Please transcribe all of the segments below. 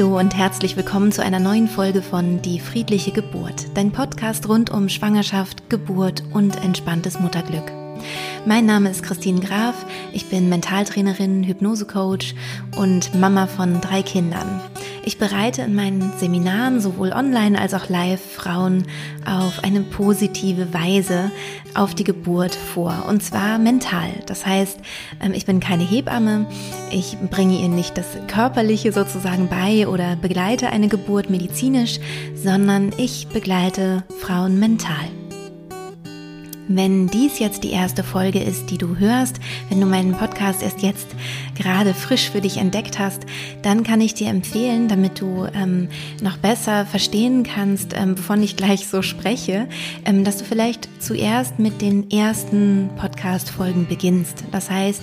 Hallo und herzlich willkommen zu einer neuen Folge von Die friedliche Geburt, dein Podcast rund um Schwangerschaft, Geburt und entspanntes Mutterglück. Mein Name ist Christine Graf, ich bin Mentaltrainerin, Hypnosecoach und Mama von drei Kindern. Ich bereite in meinen Seminaren sowohl online als auch live Frauen auf eine positive Weise auf die Geburt vor und zwar mental. Das heißt, ähm, ich bin keine Hebamme, ich bringe ihnen nicht das Körperliche sozusagen bei oder begleite eine Geburt medizinisch, sondern ich begleite Frauen mental. Wenn dies jetzt die erste Folge ist, die du hörst, wenn du meinen Podcast erst jetzt gerade frisch für dich entdeckt hast, dann kann ich dir empfehlen, damit du ähm, noch besser verstehen kannst, ähm, wovon ich gleich so spreche, ähm, dass du vielleicht zuerst mit den ersten Podcast-Folgen beginnst. Das heißt,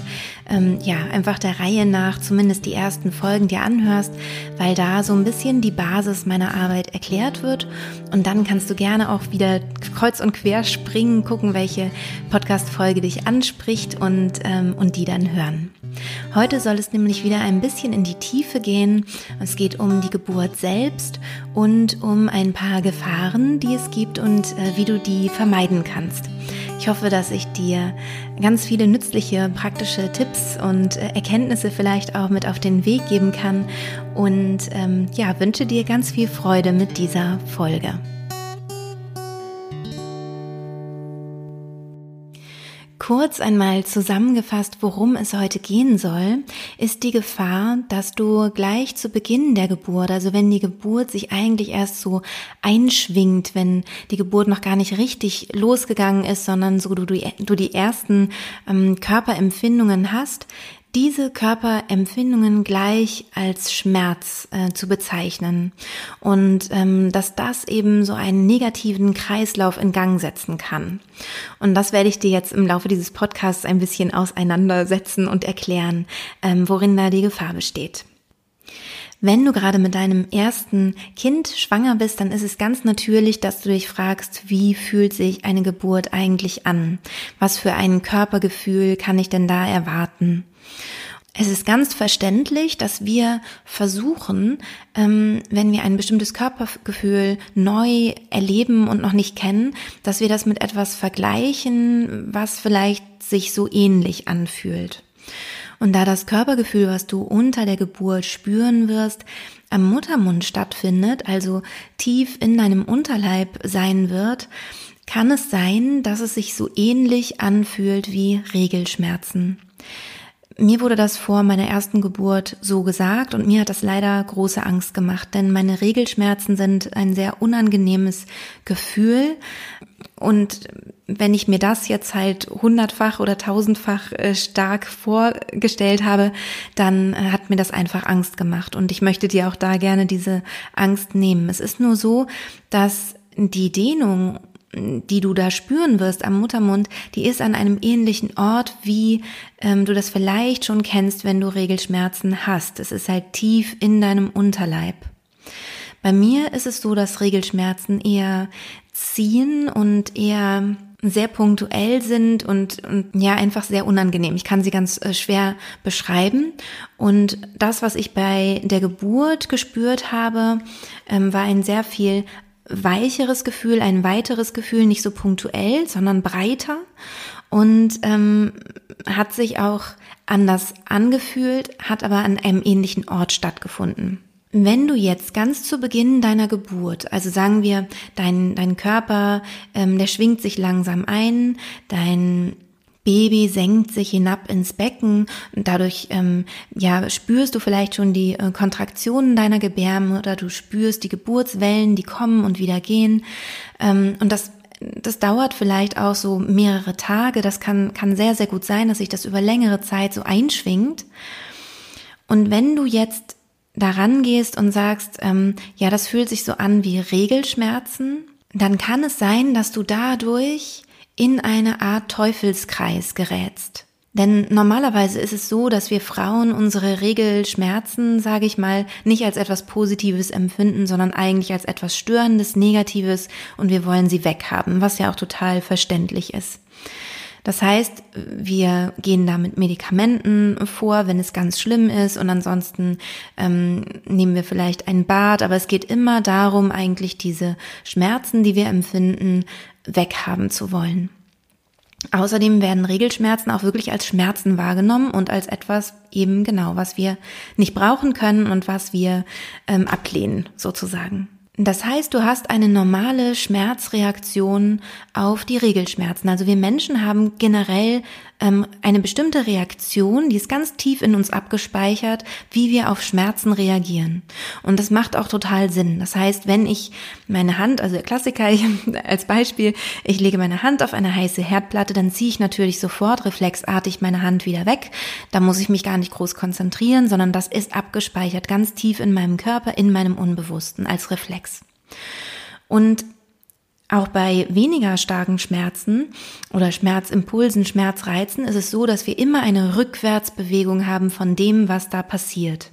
ähm, ja, einfach der Reihe nach zumindest die ersten Folgen dir anhörst, weil da so ein bisschen die Basis meiner Arbeit erklärt wird. Und dann kannst du gerne auch wieder kreuz und quer springen, gucken, welche Podcast-Folge dich anspricht und, ähm, und die dann hören. Heute soll es nämlich wieder ein bisschen in die Tiefe gehen. Es geht um die Geburt selbst und um ein paar Gefahren, die es gibt und äh, wie du die vermeiden kannst. Ich hoffe, dass ich dir ganz viele nützliche, praktische Tipps und äh, Erkenntnisse vielleicht auch mit auf den Weg geben kann und ähm, ja, wünsche dir ganz viel Freude mit dieser Folge. Kurz einmal zusammengefasst, worum es heute gehen soll, ist die Gefahr, dass du gleich zu Beginn der Geburt, also wenn die Geburt sich eigentlich erst so einschwingt, wenn die Geburt noch gar nicht richtig losgegangen ist, sondern so du, du die ersten ähm, Körperempfindungen hast, diese Körperempfindungen gleich als Schmerz äh, zu bezeichnen und ähm, dass das eben so einen negativen Kreislauf in Gang setzen kann. Und das werde ich dir jetzt im Laufe dieses Podcasts ein bisschen auseinandersetzen und erklären, ähm, worin da die Gefahr besteht. Wenn du gerade mit deinem ersten Kind schwanger bist, dann ist es ganz natürlich, dass du dich fragst, wie fühlt sich eine Geburt eigentlich an? Was für ein Körpergefühl kann ich denn da erwarten? Es ist ganz verständlich, dass wir versuchen, ähm, wenn wir ein bestimmtes Körpergefühl neu erleben und noch nicht kennen, dass wir das mit etwas vergleichen, was vielleicht sich so ähnlich anfühlt. Und da das Körpergefühl, was du unter der Geburt spüren wirst, am Muttermund stattfindet, also tief in deinem Unterleib sein wird, kann es sein, dass es sich so ähnlich anfühlt wie Regelschmerzen. Mir wurde das vor meiner ersten Geburt so gesagt und mir hat das leider große Angst gemacht, denn meine Regelschmerzen sind ein sehr unangenehmes Gefühl. Und wenn ich mir das jetzt halt hundertfach oder tausendfach äh, stark vorgestellt habe, dann äh, hat mir das einfach Angst gemacht. Und ich möchte dir auch da gerne diese Angst nehmen. Es ist nur so, dass die Dehnung die du da spüren wirst am Muttermund, die ist an einem ähnlichen Ort, wie ähm, du das vielleicht schon kennst, wenn du Regelschmerzen hast. Es ist halt tief in deinem Unterleib. Bei mir ist es so, dass Regelschmerzen eher ziehen und eher sehr punktuell sind und, und ja einfach sehr unangenehm. Ich kann sie ganz äh, schwer beschreiben. Und das, was ich bei der Geburt gespürt habe, ähm, war ein sehr viel weicheres Gefühl, ein weiteres Gefühl, nicht so punktuell, sondern breiter und ähm, hat sich auch anders angefühlt, hat aber an einem ähnlichen Ort stattgefunden. Wenn du jetzt ganz zu Beginn deiner Geburt, also sagen wir, dein, dein Körper, ähm, der schwingt sich langsam ein, dein Baby senkt sich hinab ins Becken dadurch ähm, ja spürst du vielleicht schon die äh, Kontraktionen deiner Gebärme oder du spürst die Geburtswellen, die kommen und wieder gehen ähm, und das das dauert vielleicht auch so mehrere Tage. Das kann, kann sehr, sehr gut sein, dass sich das über längere Zeit so einschwingt. Und wenn du jetzt daran gehst und sagst, ähm, ja, das fühlt sich so an wie Regelschmerzen, dann kann es sein, dass du dadurch in eine Art Teufelskreis gerätst. Denn normalerweise ist es so, dass wir Frauen unsere Regelschmerzen, sage ich mal, nicht als etwas Positives empfinden, sondern eigentlich als etwas Störendes, Negatives und wir wollen sie weghaben, was ja auch total verständlich ist. Das heißt, wir gehen da mit Medikamenten vor, wenn es ganz schlimm ist und ansonsten ähm, nehmen wir vielleicht ein Bad, aber es geht immer darum, eigentlich diese Schmerzen, die wir empfinden, weghaben zu wollen. Außerdem werden Regelschmerzen auch wirklich als Schmerzen wahrgenommen und als etwas eben genau, was wir nicht brauchen können und was wir ähm, ablehnen sozusagen. Das heißt, du hast eine normale Schmerzreaktion auf die Regelschmerzen. Also wir Menschen haben generell ähm, eine bestimmte Reaktion, die ist ganz tief in uns abgespeichert, wie wir auf Schmerzen reagieren. Und das macht auch total Sinn. Das heißt, wenn ich meine Hand, also der Klassiker ich, als Beispiel, ich lege meine Hand auf eine heiße Herdplatte, dann ziehe ich natürlich sofort reflexartig meine Hand wieder weg. Da muss ich mich gar nicht groß konzentrieren, sondern das ist abgespeichert ganz tief in meinem Körper, in meinem Unbewussten als Reflex. Und auch bei weniger starken Schmerzen oder Schmerzimpulsen, Schmerzreizen ist es so, dass wir immer eine Rückwärtsbewegung haben von dem, was da passiert.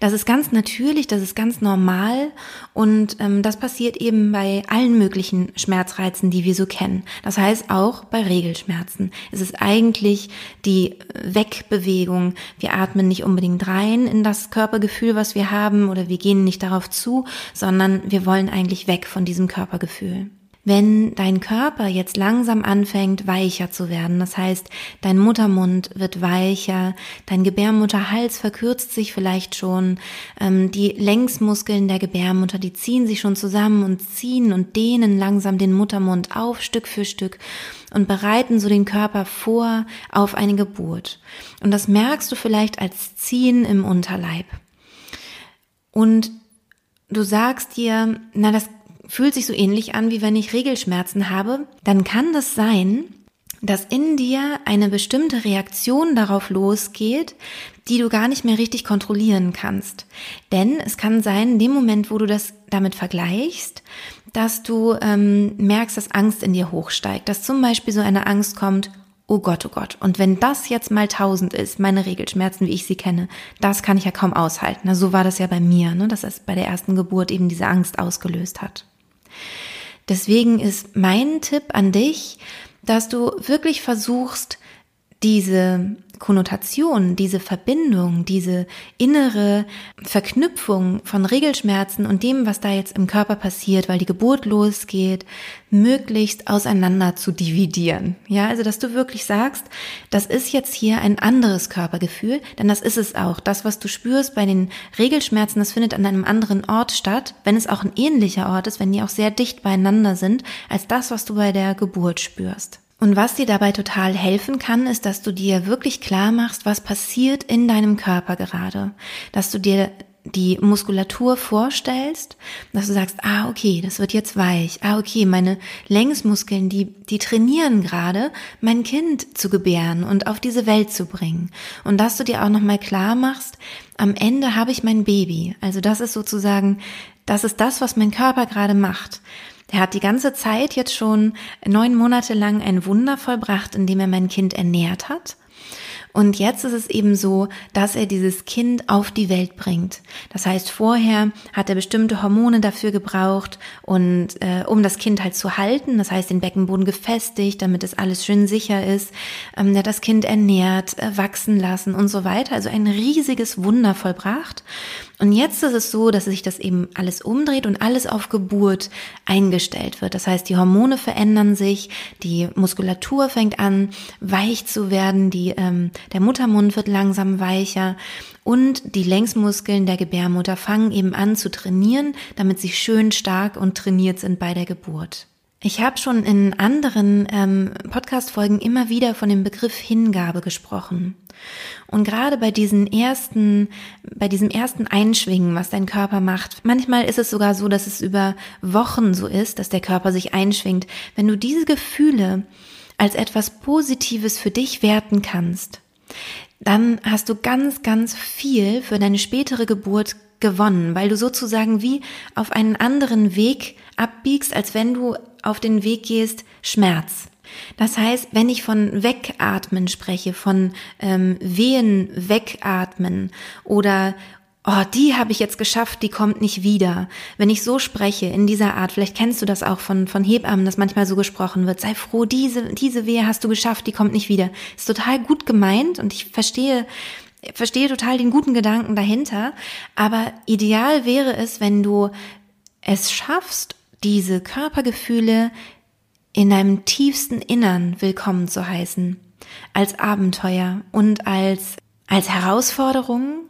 Das ist ganz natürlich, das ist ganz normal und ähm, das passiert eben bei allen möglichen Schmerzreizen, die wir so kennen. Das heißt auch bei Regelschmerzen. Es ist eigentlich die Wegbewegung. Wir atmen nicht unbedingt rein in das Körpergefühl, was wir haben oder wir gehen nicht darauf zu, sondern wir wollen eigentlich weg von diesem Körpergefühl wenn dein Körper jetzt langsam anfängt, weicher zu werden. Das heißt, dein Muttermund wird weicher, dein Gebärmutterhals verkürzt sich vielleicht schon, ähm, die Längsmuskeln der Gebärmutter, die ziehen sich schon zusammen und ziehen und dehnen langsam den Muttermund auf, Stück für Stück und bereiten so den Körper vor auf eine Geburt. Und das merkst du vielleicht als Ziehen im Unterleib. Und du sagst dir, na, das fühlt sich so ähnlich an, wie wenn ich Regelschmerzen habe, dann kann das sein, dass in dir eine bestimmte Reaktion darauf losgeht, die du gar nicht mehr richtig kontrollieren kannst. Denn es kann sein, in dem Moment, wo du das damit vergleichst, dass du ähm, merkst, dass Angst in dir hochsteigt, dass zum Beispiel so eine Angst kommt, oh Gott, oh Gott. Und wenn das jetzt mal tausend ist, meine Regelschmerzen, wie ich sie kenne, das kann ich ja kaum aushalten. Na, so war das ja bei mir, ne, dass es bei der ersten Geburt eben diese Angst ausgelöst hat. Deswegen ist mein Tipp an dich, dass du wirklich versuchst, diese Konnotation, diese Verbindung, diese innere Verknüpfung von Regelschmerzen und dem, was da jetzt im Körper passiert, weil die Geburt losgeht, möglichst auseinander zu dividieren. Ja, also dass du wirklich sagst, das ist jetzt hier ein anderes Körpergefühl, denn das ist es auch. Das, was du spürst bei den Regelschmerzen, das findet an einem anderen Ort statt, wenn es auch ein ähnlicher Ort ist, wenn die auch sehr dicht beieinander sind, als das, was du bei der Geburt spürst. Und was dir dabei total helfen kann, ist, dass du dir wirklich klar machst, was passiert in deinem Körper gerade. Dass du dir die Muskulatur vorstellst, dass du sagst, ah, okay, das wird jetzt weich. Ah, okay, meine Längsmuskeln, die, die trainieren gerade, mein Kind zu gebären und auf diese Welt zu bringen. Und dass du dir auch nochmal klar machst, am Ende habe ich mein Baby. Also das ist sozusagen, das ist das, was mein Körper gerade macht. Er hat die ganze Zeit jetzt schon neun Monate lang ein Wunder vollbracht, indem er mein Kind ernährt hat und jetzt ist es eben so, dass er dieses Kind auf die Welt bringt. Das heißt, vorher hat er bestimmte Hormone dafür gebraucht und äh, um das Kind halt zu halten, das heißt den Beckenboden gefestigt, damit es alles schön sicher ist. Ähm, das Kind ernährt, äh, wachsen lassen und so weiter. Also ein riesiges Wunder vollbracht. Und jetzt ist es so, dass sich das eben alles umdreht und alles auf Geburt eingestellt wird. Das heißt, die Hormone verändern sich, die Muskulatur fängt an weich zu werden, die ähm, der Muttermund wird langsam weicher und die Längsmuskeln der Gebärmutter fangen eben an zu trainieren, damit sie schön stark und trainiert sind bei der Geburt. Ich habe schon in anderen ähm, Podcast-Folgen immer wieder von dem Begriff Hingabe gesprochen. Und gerade bei diesen ersten, bei diesem ersten Einschwingen, was dein Körper macht, manchmal ist es sogar so, dass es über Wochen so ist, dass der Körper sich einschwingt. Wenn du diese Gefühle als etwas Positives für dich werten kannst, dann hast du ganz, ganz viel für deine spätere Geburt gewonnen, weil du sozusagen wie auf einen anderen Weg abbiegst, als wenn du auf den Weg gehst, Schmerz. Das heißt, wenn ich von Wegatmen spreche, von ähm, Wehen wegatmen oder oh, die habe ich jetzt geschafft, die kommt nicht wieder. Wenn ich so spreche, in dieser Art, vielleicht kennst du das auch von, von Hebammen, dass manchmal so gesprochen wird, sei froh, diese, diese Wehe hast du geschafft, die kommt nicht wieder. Ist total gut gemeint und ich verstehe, verstehe total den guten Gedanken dahinter. Aber ideal wäre es, wenn du es schaffst, diese Körpergefühle in deinem tiefsten Innern willkommen zu heißen. Als Abenteuer und als, als Herausforderung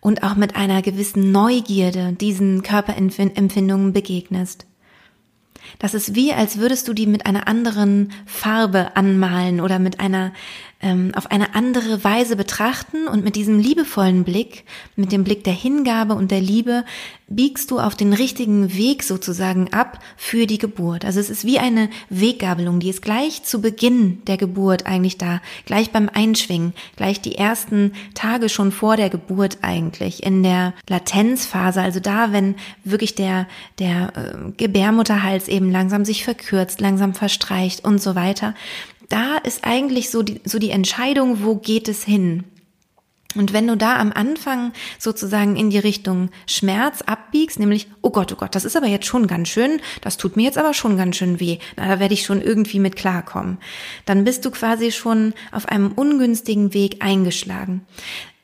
und auch mit einer gewissen Neugierde diesen Körperempfindungen begegnest. Das ist wie, als würdest du die mit einer anderen Farbe anmalen oder mit einer ähm, auf eine andere Weise betrachten und mit diesem liebevollen Blick, mit dem Blick der Hingabe und der Liebe, biegst du auf den richtigen Weg sozusagen ab für die Geburt. Also es ist wie eine Weggabelung, die ist gleich zu Beginn der Geburt eigentlich da, gleich beim Einschwingen, gleich die ersten Tage schon vor der Geburt eigentlich, in der Latenzphase, also da, wenn wirklich der, der äh, Gebärmutterhals eben langsam sich verkürzt, langsam verstreicht und so weiter da ist eigentlich so die, so die Entscheidung, wo geht es hin? Und wenn du da am Anfang sozusagen in die Richtung Schmerz abbiegst, nämlich, oh Gott, oh Gott, das ist aber jetzt schon ganz schön, das tut mir jetzt aber schon ganz schön weh, na, da werde ich schon irgendwie mit klarkommen, dann bist du quasi schon auf einem ungünstigen Weg eingeschlagen.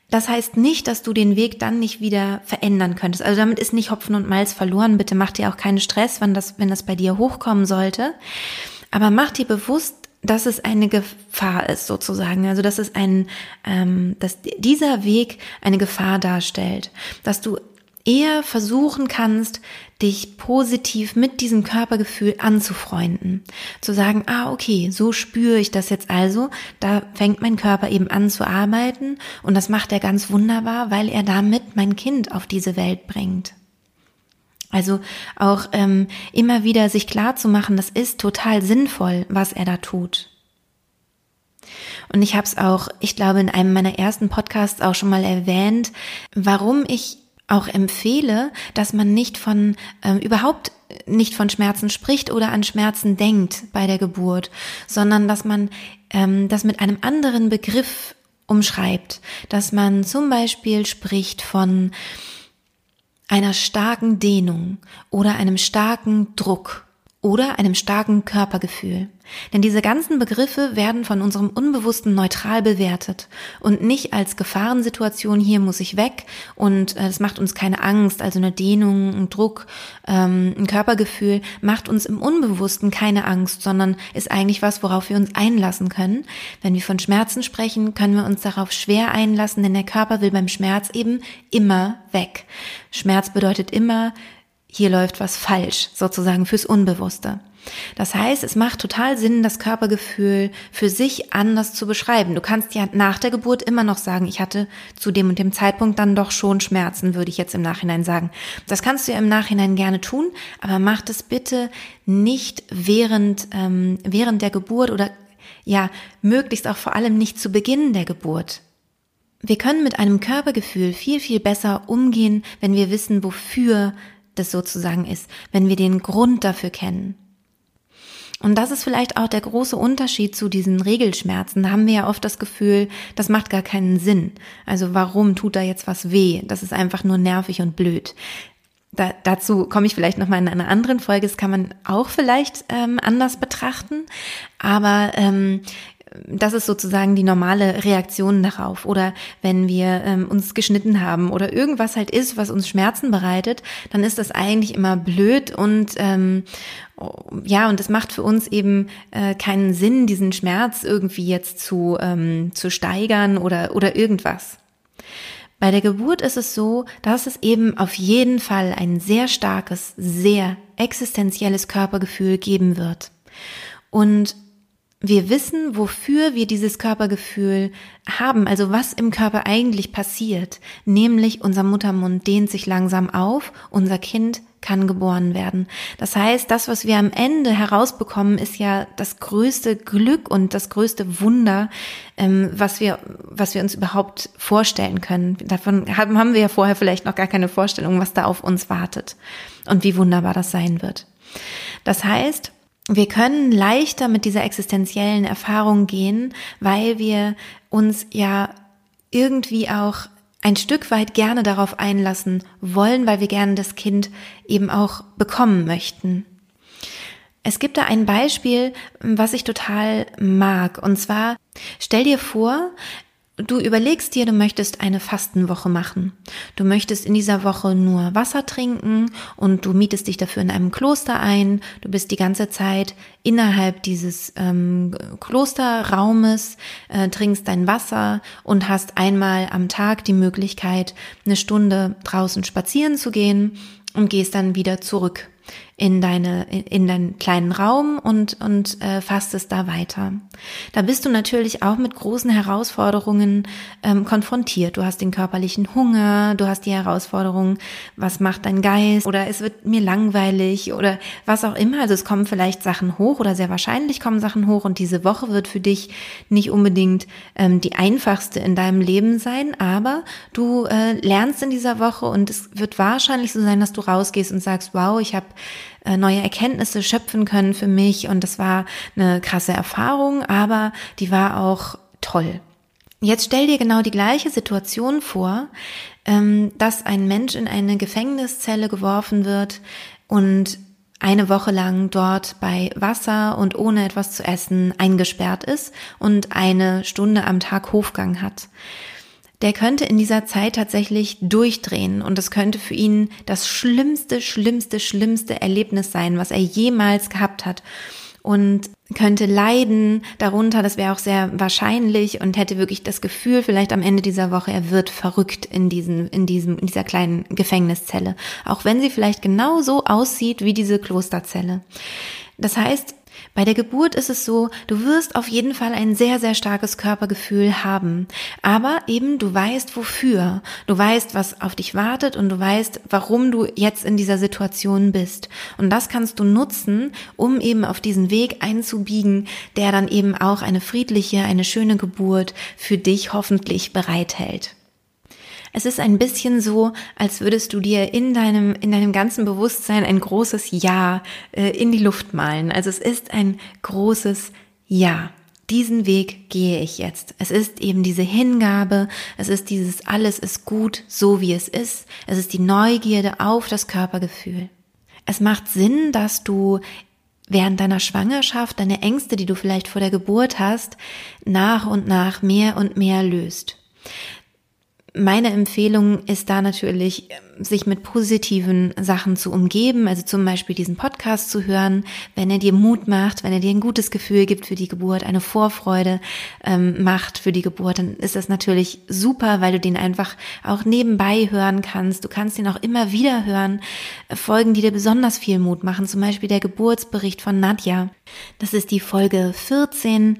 Das heißt nicht, dass du den Weg dann nicht wieder verändern könntest. Also damit ist nicht Hopfen und Malz verloren. Bitte mach dir auch keinen Stress, wenn das, wenn das bei dir hochkommen sollte. Aber mach dir bewusst, dass es eine Gefahr ist sozusagen, also dass es ein, ähm, dass dieser Weg eine Gefahr darstellt, dass du eher versuchen kannst, dich positiv mit diesem Körpergefühl anzufreunden. Zu sagen, ah, okay, so spüre ich das jetzt also. Da fängt mein Körper eben an zu arbeiten und das macht er ganz wunderbar, weil er damit mein Kind auf diese Welt bringt. Also auch ähm, immer wieder sich klar zu machen, das ist total sinnvoll, was er da tut. Und ich habe es auch, ich glaube, in einem meiner ersten Podcasts auch schon mal erwähnt, warum ich auch empfehle, dass man nicht von ähm, überhaupt nicht von Schmerzen spricht oder an Schmerzen denkt bei der Geburt, sondern dass man ähm, das mit einem anderen Begriff umschreibt, dass man zum Beispiel spricht von einer starken Dehnung oder einem starken Druck oder einem starken Körpergefühl. Denn diese ganzen Begriffe werden von unserem Unbewussten neutral bewertet und nicht als Gefahrensituation, hier muss ich weg und es äh, macht uns keine Angst, also eine Dehnung, ein Druck, ähm, ein Körpergefühl macht uns im Unbewussten keine Angst, sondern ist eigentlich was, worauf wir uns einlassen können. Wenn wir von Schmerzen sprechen, können wir uns darauf schwer einlassen, denn der Körper will beim Schmerz eben immer weg. Schmerz bedeutet immer, hier läuft was falsch, sozusagen fürs Unbewusste. Das heißt, es macht total Sinn, das Körpergefühl für sich anders zu beschreiben. Du kannst ja nach der Geburt immer noch sagen, ich hatte zu dem und dem Zeitpunkt dann doch schon Schmerzen, würde ich jetzt im Nachhinein sagen. Das kannst du ja im Nachhinein gerne tun, aber mach das bitte nicht während, ähm, während der Geburt oder ja, möglichst auch vor allem nicht zu Beginn der Geburt. Wir können mit einem Körpergefühl viel, viel besser umgehen, wenn wir wissen, wofür das sozusagen ist, wenn wir den Grund dafür kennen. Und das ist vielleicht auch der große Unterschied zu diesen Regelschmerzen. Da haben wir ja oft das Gefühl, das macht gar keinen Sinn. Also warum tut da jetzt was weh? Das ist einfach nur nervig und blöd. Da, dazu komme ich vielleicht nochmal in einer anderen Folge. Das kann man auch vielleicht ähm, anders betrachten. Aber ähm, das ist sozusagen die normale Reaktion darauf. Oder wenn wir ähm, uns geschnitten haben oder irgendwas halt ist, was uns Schmerzen bereitet, dann ist das eigentlich immer blöd und ähm, ja, und es macht für uns eben äh, keinen Sinn, diesen Schmerz irgendwie jetzt zu, ähm, zu steigern oder, oder irgendwas. Bei der Geburt ist es so, dass es eben auf jeden Fall ein sehr starkes, sehr existenzielles Körpergefühl geben wird. Und wir wissen, wofür wir dieses Körpergefühl haben, also was im Körper eigentlich passiert, nämlich unser Muttermund dehnt sich langsam auf, unser Kind kann geboren werden. Das heißt, das, was wir am Ende herausbekommen, ist ja das größte Glück und das größte Wunder, ähm, was wir, was wir uns überhaupt vorstellen können. Davon haben, haben wir ja vorher vielleicht noch gar keine Vorstellung, was da auf uns wartet und wie wunderbar das sein wird. Das heißt, wir können leichter mit dieser existenziellen Erfahrung gehen, weil wir uns ja irgendwie auch ein Stück weit gerne darauf einlassen wollen, weil wir gerne das Kind eben auch bekommen möchten. Es gibt da ein Beispiel, was ich total mag. Und zwar, stell dir vor, Du überlegst dir, du möchtest eine Fastenwoche machen. Du möchtest in dieser Woche nur Wasser trinken und du mietest dich dafür in einem Kloster ein. Du bist die ganze Zeit innerhalb dieses ähm, Klosterraumes, äh, trinkst dein Wasser und hast einmal am Tag die Möglichkeit, eine Stunde draußen spazieren zu gehen und gehst dann wieder zurück in deine in deinen kleinen Raum und und äh, fasst es da weiter. Da bist du natürlich auch mit großen Herausforderungen ähm, konfrontiert. Du hast den körperlichen Hunger, du hast die Herausforderung, was macht dein Geist oder es wird mir langweilig oder was auch immer. Also es kommen vielleicht Sachen hoch oder sehr wahrscheinlich kommen Sachen hoch und diese Woche wird für dich nicht unbedingt ähm, die einfachste in deinem Leben sein, aber du äh, lernst in dieser Woche und es wird wahrscheinlich so sein, dass du rausgehst und sagst, wow, ich habe äh, neue Erkenntnisse schöpfen können für mich und das war eine krasse Erfahrung, aber die war auch toll. Jetzt stell dir genau die gleiche Situation vor, ähm, dass ein Mensch in eine Gefängniszelle geworfen wird und eine Woche lang dort bei Wasser und ohne etwas zu essen eingesperrt ist und eine Stunde am Tag Hofgang hat der könnte in dieser Zeit tatsächlich durchdrehen und es könnte für ihn das schlimmste, schlimmste, schlimmste Erlebnis sein, was er jemals gehabt hat und könnte leiden darunter, das wäre auch sehr wahrscheinlich und hätte wirklich das Gefühl, vielleicht am Ende dieser Woche, er wird verrückt in diesem, in diesem, in dieser kleinen Gefängniszelle. Auch wenn sie vielleicht genau so aussieht wie diese Klosterzelle. Das heißt, bei der Geburt ist es so, du wirst auf jeden Fall ein sehr, sehr starkes Körpergefühl haben. Aber eben du weißt wofür. Du weißt, was auf dich wartet und du weißt, warum du jetzt in dieser Situation bist. Und das kannst du nutzen, um eben auf diesen Weg einzubiegen, der dann eben auch eine friedliche, eine schöne Geburt für dich hoffentlich bereithält. Es ist ein bisschen so, als würdest du dir in deinem, in deinem ganzen Bewusstsein ein großes Ja äh, in die Luft malen. Also es ist ein großes Ja. Diesen Weg gehe ich jetzt. Es ist eben diese Hingabe, es ist dieses alles ist gut, so wie es ist. Es ist die Neugierde auf das Körpergefühl. Es macht Sinn, dass du während deiner Schwangerschaft deine Ängste, die du vielleicht vor der Geburt hast, nach und nach mehr und mehr löst. Meine Empfehlung ist da natürlich, sich mit positiven Sachen zu umgeben, also zum Beispiel diesen Podcast zu hören, wenn er dir Mut macht, wenn er dir ein gutes Gefühl gibt für die Geburt, eine Vorfreude ähm, macht für die Geburt, dann ist das natürlich super, weil du den einfach auch nebenbei hören kannst. Du kannst ihn auch immer wieder hören. Folgen, die dir besonders viel Mut machen, zum Beispiel der Geburtsbericht von Nadja. Das ist die Folge 14.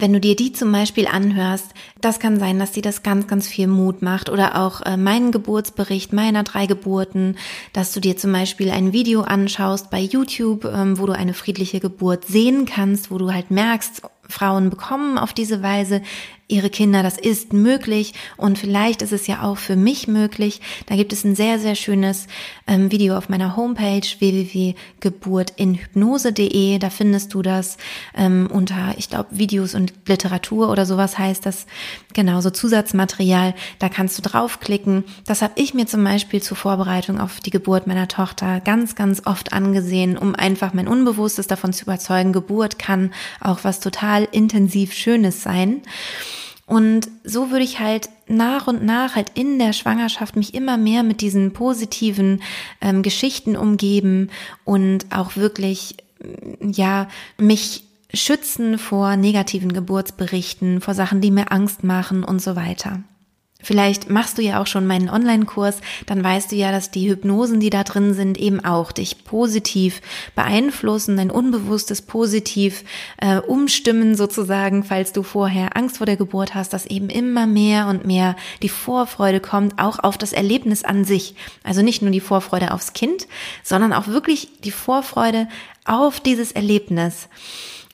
Wenn du dir die zum Beispiel anhörst, das kann sein, dass dir das ganz, ganz viel Mut macht oder auch äh, meinen Geburtsbericht meiner drei Geburten, dass du dir zum Beispiel ein Video anschaust bei YouTube, ähm, wo du eine friedliche Geburt sehen kannst, wo du halt merkst, Frauen bekommen auf diese Weise ihre Kinder. Das ist möglich und vielleicht ist es ja auch für mich möglich. Da gibt es ein sehr, sehr schönes ähm, Video auf meiner Homepage www.geburtinhypnose.de. Da findest du das ähm, unter, ich glaube, Videos und Literatur oder sowas heißt das. Genauso Zusatzmaterial. Da kannst du draufklicken. Das habe ich mir zum Beispiel zur Vorbereitung auf die Geburt meiner Tochter ganz, ganz oft angesehen, um einfach mein Unbewusstes davon zu überzeugen, Geburt kann auch was total intensiv Schönes sein. Und so würde ich halt nach und nach halt in der Schwangerschaft mich immer mehr mit diesen positiven ähm, Geschichten umgeben und auch wirklich, ja, mich schützen vor negativen Geburtsberichten, vor Sachen, die mir Angst machen und so weiter. Vielleicht machst du ja auch schon meinen Online-Kurs, dann weißt du ja, dass die Hypnosen, die da drin sind, eben auch dich positiv beeinflussen, dein Unbewusstes positiv äh, umstimmen sozusagen, falls du vorher Angst vor der Geburt hast, dass eben immer mehr und mehr die Vorfreude kommt, auch auf das Erlebnis an sich. Also nicht nur die Vorfreude aufs Kind, sondern auch wirklich die Vorfreude auf dieses Erlebnis.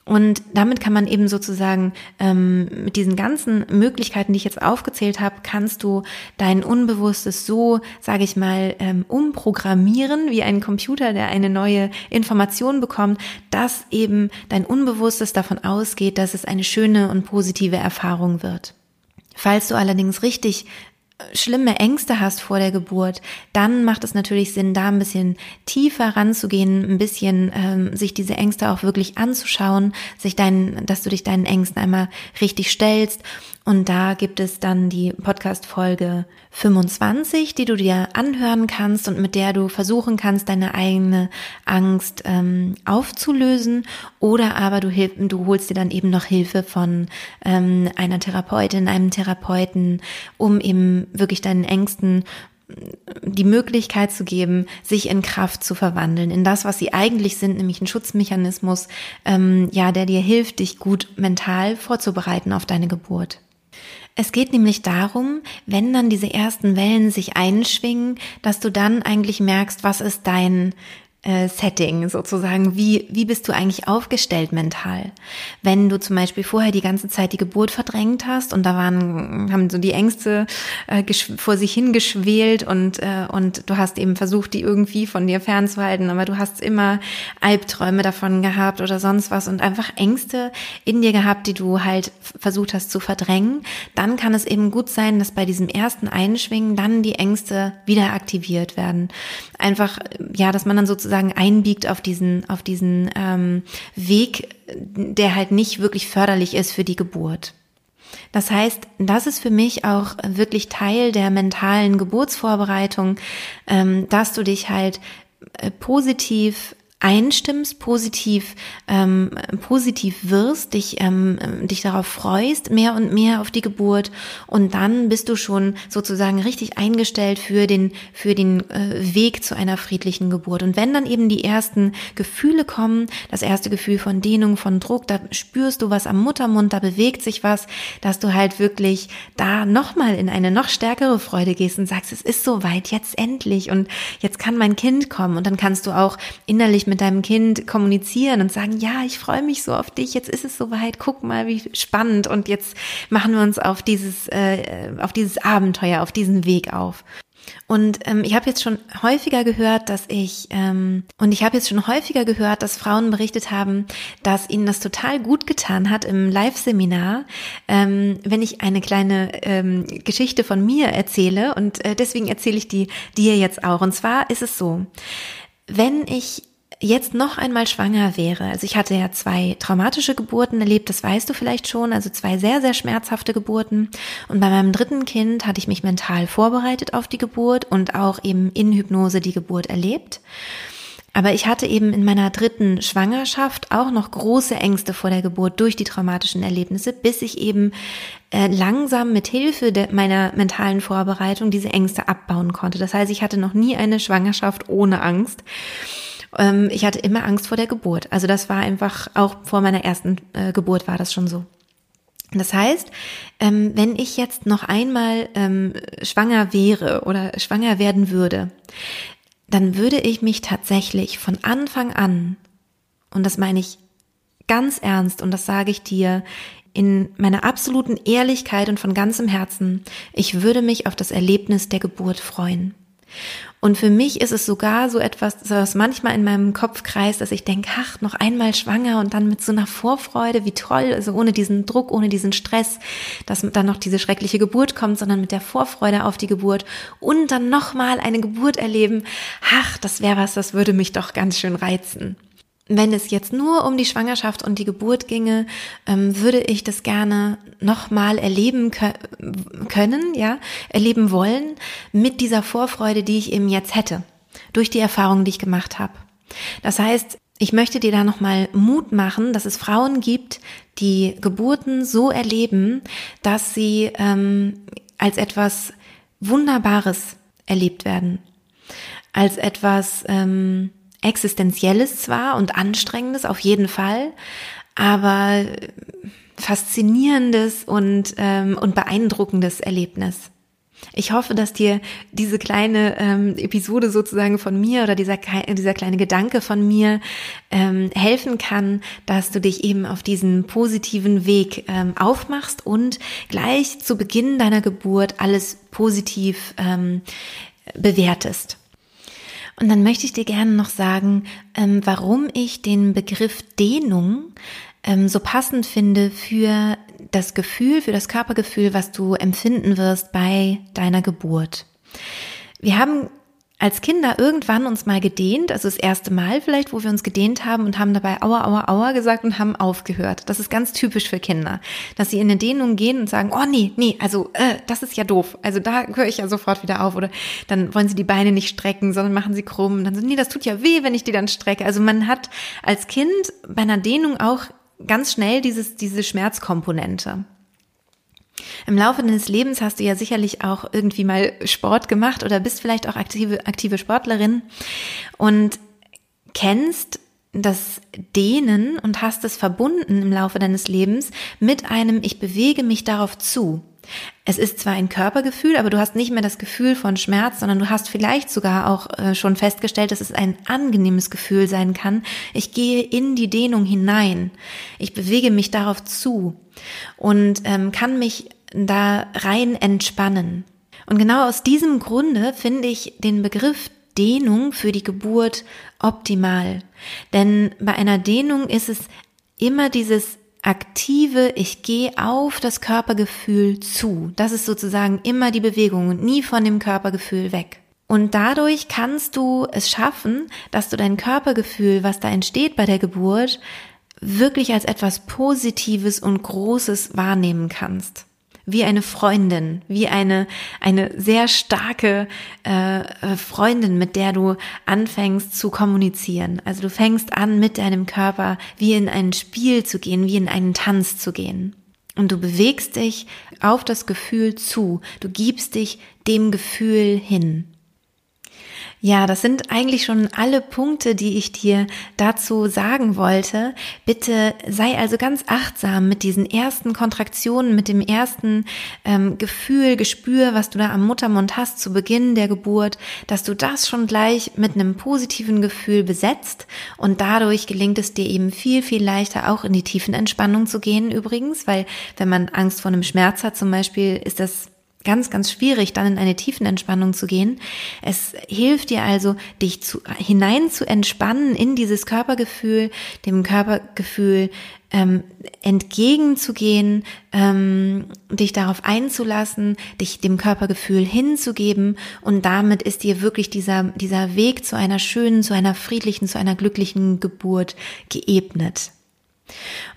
Und damit kann man eben sozusagen ähm, mit diesen ganzen Möglichkeiten, die ich jetzt aufgezählt habe, kannst du dein Unbewusstes so, sage ich mal, ähm, umprogrammieren wie ein Computer, der eine neue Information bekommt, dass eben dein Unbewusstes davon ausgeht, dass es eine schöne und positive Erfahrung wird. Falls du allerdings richtig schlimme Ängste hast vor der Geburt, dann macht es natürlich Sinn, da ein bisschen tiefer ranzugehen, ein bisschen ähm, sich diese Ängste auch wirklich anzuschauen, sich deinen, dass du dich deinen Ängsten einmal richtig stellst und da gibt es dann die Podcast-Folge 25, die du dir anhören kannst und mit der du versuchen kannst, deine eigene Angst ähm, aufzulösen. Oder aber du, du holst dir dann eben noch Hilfe von ähm, einer Therapeutin, einem Therapeuten, um eben wirklich deinen Ängsten die Möglichkeit zu geben, sich in Kraft zu verwandeln, in das, was sie eigentlich sind, nämlich ein Schutzmechanismus, ähm, ja, der dir hilft, dich gut mental vorzubereiten auf deine Geburt. Es geht nämlich darum, wenn dann diese ersten Wellen sich einschwingen, dass du dann eigentlich merkst, was ist dein äh, Setting sozusagen. Wie, wie bist du eigentlich aufgestellt mental? Wenn du zum Beispiel vorher die ganze Zeit die Geburt verdrängt hast und da waren, haben so die Ängste äh, vor sich hingeschwelt und, äh, und du hast eben versucht, die irgendwie von dir fernzuhalten, aber du hast immer Albträume davon gehabt oder sonst was und einfach Ängste in dir gehabt, die du halt versucht hast zu verdrängen, dann kann es eben gut sein, dass bei diesem ersten Einschwingen dann die Ängste wieder aktiviert werden. Einfach, ja, dass man dann sozusagen sozusagen einbiegt auf diesen, auf diesen ähm, Weg, der halt nicht wirklich förderlich ist für die Geburt. Das heißt, das ist für mich auch wirklich Teil der mentalen Geburtsvorbereitung, ähm, dass du dich halt äh, positiv einstimmst, positiv, ähm, positiv wirst, dich, ähm, dich darauf freust, mehr und mehr auf die Geburt und dann bist du schon sozusagen richtig eingestellt für den, für den äh, Weg zu einer friedlichen Geburt. Und wenn dann eben die ersten Gefühle kommen, das erste Gefühl von Dehnung, von Druck, da spürst du was am Muttermund, da bewegt sich was, dass du halt wirklich da nochmal in eine noch stärkere Freude gehst und sagst, es ist soweit, jetzt endlich und jetzt kann mein Kind kommen und dann kannst du auch innerlich mit deinem Kind kommunizieren und sagen, ja, ich freue mich so auf dich, jetzt ist es soweit, guck mal, wie spannend und jetzt machen wir uns auf dieses, äh, auf dieses Abenteuer, auf diesen Weg auf. Und ähm, ich habe jetzt schon häufiger gehört, dass ich ähm, und ich habe jetzt schon häufiger gehört, dass Frauen berichtet haben, dass ihnen das total gut getan hat im Live-Seminar, ähm, wenn ich eine kleine ähm, Geschichte von mir erzähle und äh, deswegen erzähle ich die dir jetzt auch. Und zwar ist es so, wenn ich jetzt noch einmal schwanger wäre, also ich hatte ja zwei traumatische Geburten erlebt, das weißt du vielleicht schon, also zwei sehr, sehr schmerzhafte Geburten. Und bei meinem dritten Kind hatte ich mich mental vorbereitet auf die Geburt und auch eben in Hypnose die Geburt erlebt. Aber ich hatte eben in meiner dritten Schwangerschaft auch noch große Ängste vor der Geburt durch die traumatischen Erlebnisse, bis ich eben äh, langsam mit Hilfe meiner mentalen Vorbereitung diese Ängste abbauen konnte. Das heißt, ich hatte noch nie eine Schwangerschaft ohne Angst. Ähm, ich hatte immer Angst vor der Geburt. Also das war einfach, auch vor meiner ersten äh, Geburt war das schon so. Das heißt, ähm, wenn ich jetzt noch einmal ähm, schwanger wäre oder schwanger werden würde, dann würde ich mich tatsächlich von Anfang an, und das meine ich ganz ernst und das sage ich dir in meiner absoluten Ehrlichkeit und von ganzem Herzen, ich würde mich auf das Erlebnis der Geburt freuen. Und für mich ist es sogar so etwas, was manchmal in meinem Kopf kreist, dass ich denke, ach, noch einmal schwanger und dann mit so einer Vorfreude, wie toll, also ohne diesen Druck, ohne diesen Stress, dass dann noch diese schreckliche Geburt kommt, sondern mit der Vorfreude auf die Geburt und dann nochmal eine Geburt erleben. Ach, das wäre was, das würde mich doch ganz schön reizen wenn es jetzt nur um die Schwangerschaft und die Geburt ginge, ähm, würde ich das gerne nochmal erleben können, ja, erleben wollen mit dieser Vorfreude, die ich eben jetzt hätte, durch die Erfahrung, die ich gemacht habe. Das heißt, ich möchte dir da nochmal Mut machen, dass es Frauen gibt, die Geburten so erleben, dass sie ähm, als etwas Wunderbares erlebt werden, als etwas ähm, Existenzielles zwar und Anstrengendes auf jeden Fall, aber faszinierendes und, ähm, und beeindruckendes Erlebnis. Ich hoffe, dass dir diese kleine ähm, Episode sozusagen von mir oder dieser, dieser kleine Gedanke von mir ähm, helfen kann, dass du dich eben auf diesen positiven Weg ähm, aufmachst und gleich zu Beginn deiner Geburt alles positiv ähm, bewertest. Und dann möchte ich dir gerne noch sagen, ähm, warum ich den Begriff Dehnung ähm, so passend finde für das Gefühl, für das Körpergefühl, was du empfinden wirst bei deiner Geburt. Wir haben als Kinder irgendwann uns mal gedehnt, also das erste Mal vielleicht, wo wir uns gedehnt haben und haben dabei Aua, Aua, Aua gesagt und haben aufgehört. Das ist ganz typisch für Kinder, dass sie in eine Dehnung gehen und sagen, oh nee, nee, also äh, das ist ja doof. Also da höre ich ja sofort wieder auf. Oder dann wollen sie die Beine nicht strecken, sondern machen sie krumm. Und dann so, nee, das tut ja weh, wenn ich die dann strecke. Also man hat als Kind bei einer Dehnung auch ganz schnell dieses, diese Schmerzkomponente. Im Laufe deines Lebens hast du ja sicherlich auch irgendwie mal Sport gemacht oder bist vielleicht auch aktive, aktive Sportlerin und kennst das Dehnen und hast es verbunden im Laufe deines Lebens mit einem Ich bewege mich darauf zu. Es ist zwar ein Körpergefühl, aber du hast nicht mehr das Gefühl von Schmerz, sondern du hast vielleicht sogar auch äh, schon festgestellt, dass es ein angenehmes Gefühl sein kann. Ich gehe in die Dehnung hinein. Ich bewege mich darauf zu und ähm, kann mich da rein entspannen. Und genau aus diesem Grunde finde ich den Begriff Dehnung für die Geburt optimal. Denn bei einer Dehnung ist es immer dieses aktive, ich gehe auf das Körpergefühl zu. Das ist sozusagen immer die Bewegung und nie von dem Körpergefühl weg. Und dadurch kannst du es schaffen, dass du dein Körpergefühl, was da entsteht bei der Geburt, wirklich als etwas Positives und Großes wahrnehmen kannst wie eine Freundin, wie eine, eine sehr starke äh, Freundin, mit der du anfängst zu kommunizieren. Also du fängst an, mit deinem Körper wie in ein Spiel zu gehen, wie in einen Tanz zu gehen. Und du bewegst dich auf das Gefühl zu. Du gibst dich dem Gefühl hin. Ja, das sind eigentlich schon alle Punkte, die ich dir dazu sagen wollte. Bitte sei also ganz achtsam mit diesen ersten Kontraktionen, mit dem ersten ähm, Gefühl, Gespür, was du da am Muttermund hast zu Beginn der Geburt, dass du das schon gleich mit einem positiven Gefühl besetzt und dadurch gelingt es dir eben viel, viel leichter auch in die tiefen Entspannung zu gehen übrigens, weil wenn man Angst vor einem Schmerz hat zum Beispiel, ist das ganz, ganz schwierig, dann in eine tiefen Entspannung zu gehen. Es hilft dir also, dich zu, hinein zu entspannen in dieses Körpergefühl, dem Körpergefühl ähm, entgegenzugehen, ähm, dich darauf einzulassen, dich dem Körpergefühl hinzugeben und damit ist dir wirklich dieser, dieser Weg zu einer schönen, zu einer friedlichen, zu einer glücklichen Geburt geebnet.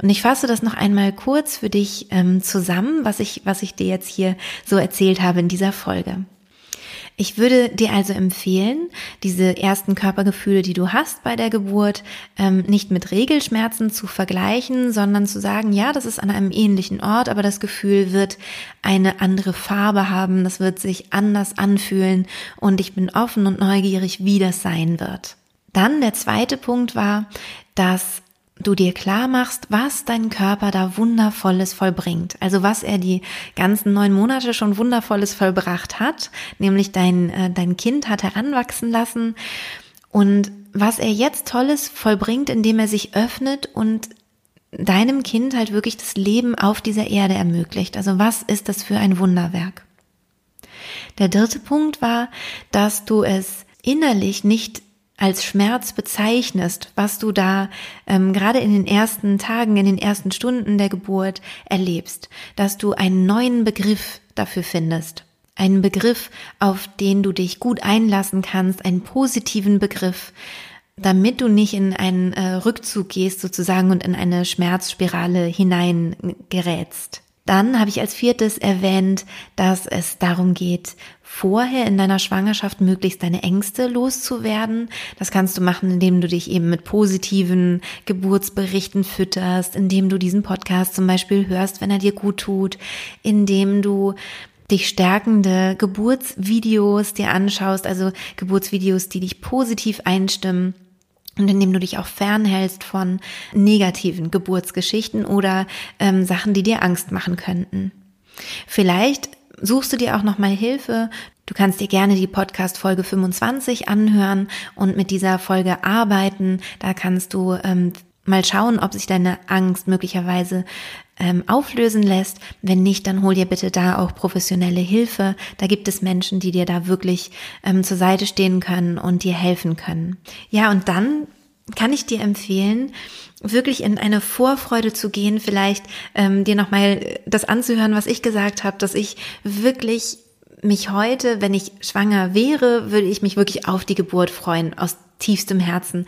Und ich fasse das noch einmal kurz für dich ähm, zusammen, was ich, was ich dir jetzt hier so erzählt habe in dieser Folge. Ich würde dir also empfehlen, diese ersten Körpergefühle, die du hast bei der Geburt, ähm, nicht mit Regelschmerzen zu vergleichen, sondern zu sagen, ja, das ist an einem ähnlichen Ort, aber das Gefühl wird eine andere Farbe haben, das wird sich anders anfühlen und ich bin offen und neugierig, wie das sein wird. Dann der zweite Punkt war, dass du dir klar machst, was dein Körper da Wundervolles vollbringt. Also was er die ganzen neun Monate schon Wundervolles vollbracht hat, nämlich dein, äh, dein Kind hat heranwachsen lassen und was er jetzt Tolles vollbringt, indem er sich öffnet und deinem Kind halt wirklich das Leben auf dieser Erde ermöglicht. Also was ist das für ein Wunderwerk? Der dritte Punkt war, dass du es innerlich nicht als Schmerz bezeichnest, was du da ähm, gerade in den ersten Tagen, in den ersten Stunden der Geburt erlebst, dass du einen neuen Begriff dafür findest. Einen Begriff, auf den du dich gut einlassen kannst, einen positiven Begriff, damit du nicht in einen äh, Rückzug gehst sozusagen und in eine Schmerzspirale hineingerätst. Dann habe ich als viertes erwähnt, dass es darum geht, vorher in deiner Schwangerschaft möglichst deine Ängste loszuwerden. Das kannst du machen, indem du dich eben mit positiven Geburtsberichten fütterst, indem du diesen Podcast zum Beispiel hörst, wenn er dir gut tut, indem du dich stärkende Geburtsvideos dir anschaust, also Geburtsvideos, die dich positiv einstimmen und indem du dich auch fernhältst von negativen Geburtsgeschichten oder ähm, Sachen, die dir Angst machen könnten. Vielleicht suchst du dir auch nochmal Hilfe. Du kannst dir gerne die Podcast Folge 25 anhören und mit dieser Folge arbeiten. Da kannst du ähm, mal schauen, ob sich deine Angst möglicherweise ähm, auflösen lässt. Wenn nicht, dann hol dir bitte da auch professionelle Hilfe. Da gibt es Menschen, die dir da wirklich ähm, zur Seite stehen können und dir helfen können. Ja, und dann kann ich dir empfehlen, wirklich in eine Vorfreude zu gehen, vielleicht ähm, dir nochmal das anzuhören, was ich gesagt habe, dass ich wirklich mich heute, wenn ich schwanger wäre, würde ich mich wirklich auf die Geburt freuen, aus tiefstem Herzen.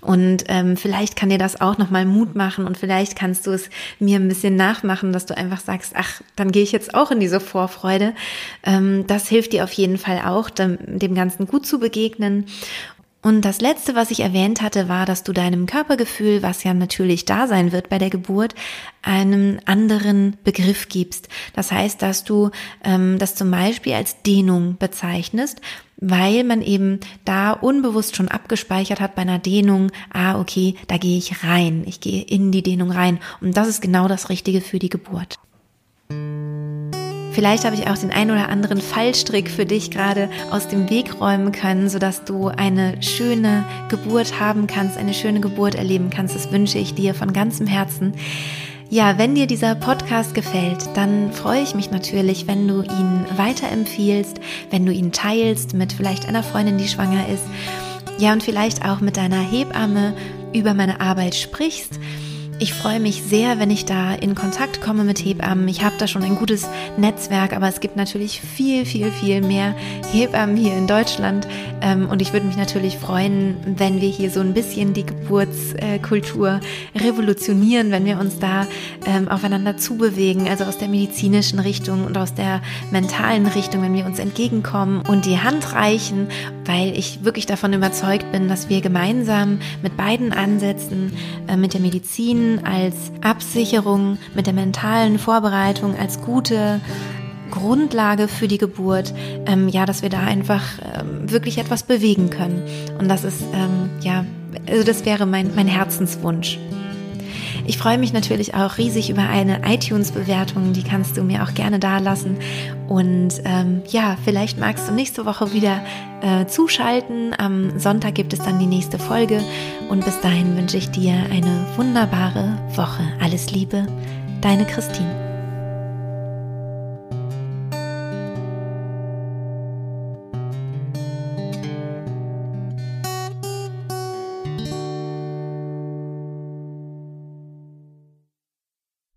Und ähm, vielleicht kann dir das auch nochmal Mut machen und vielleicht kannst du es mir ein bisschen nachmachen, dass du einfach sagst, ach, dann gehe ich jetzt auch in diese Vorfreude. Ähm, das hilft dir auf jeden Fall auch, dem, dem Ganzen gut zu begegnen. Und das Letzte, was ich erwähnt hatte, war, dass du deinem Körpergefühl, was ja natürlich da sein wird bei der Geburt, einen anderen Begriff gibst. Das heißt, dass du ähm, das zum Beispiel als Dehnung bezeichnest, weil man eben da unbewusst schon abgespeichert hat bei einer Dehnung, ah, okay, da gehe ich rein, ich gehe in die Dehnung rein. Und das ist genau das Richtige für die Geburt. Vielleicht habe ich auch den ein oder anderen Fallstrick für dich gerade aus dem Weg räumen können, sodass du eine schöne Geburt haben kannst, eine schöne Geburt erleben kannst. Das wünsche ich dir von ganzem Herzen. Ja, wenn dir dieser Podcast gefällt, dann freue ich mich natürlich, wenn du ihn weiterempfiehlst, wenn du ihn teilst mit vielleicht einer Freundin, die schwanger ist. Ja, und vielleicht auch mit deiner Hebamme über meine Arbeit sprichst ich freue mich sehr, wenn ich da in Kontakt komme mit Hebammen. Ich habe da schon ein gutes Netzwerk, aber es gibt natürlich viel, viel, viel mehr Hebammen hier in Deutschland. Ähm, und ich würde mich natürlich freuen, wenn wir hier so ein bisschen die Geburtskultur revolutionieren, wenn wir uns da ähm, aufeinander zubewegen, also aus der medizinischen Richtung und aus der mentalen Richtung, wenn wir uns entgegenkommen und die Hand reichen, weil ich wirklich davon überzeugt bin, dass wir gemeinsam mit beiden Ansätzen, äh, mit der Medizin, als Absicherung, mit der mentalen Vorbereitung, als gute Grundlage für die Geburt, ähm, ja, dass wir da einfach ähm, wirklich etwas bewegen können. Und das ist, ähm, ja, also das wäre mein, mein Herzenswunsch. Ich freue mich natürlich auch riesig über eine iTunes-Bewertung, die kannst du mir auch gerne da lassen. Und ähm, ja, vielleicht magst du nächste Woche wieder äh, zuschalten. Am Sonntag gibt es dann die nächste Folge. Und bis dahin wünsche ich dir eine wunderbare Woche. Alles Liebe, deine Christine.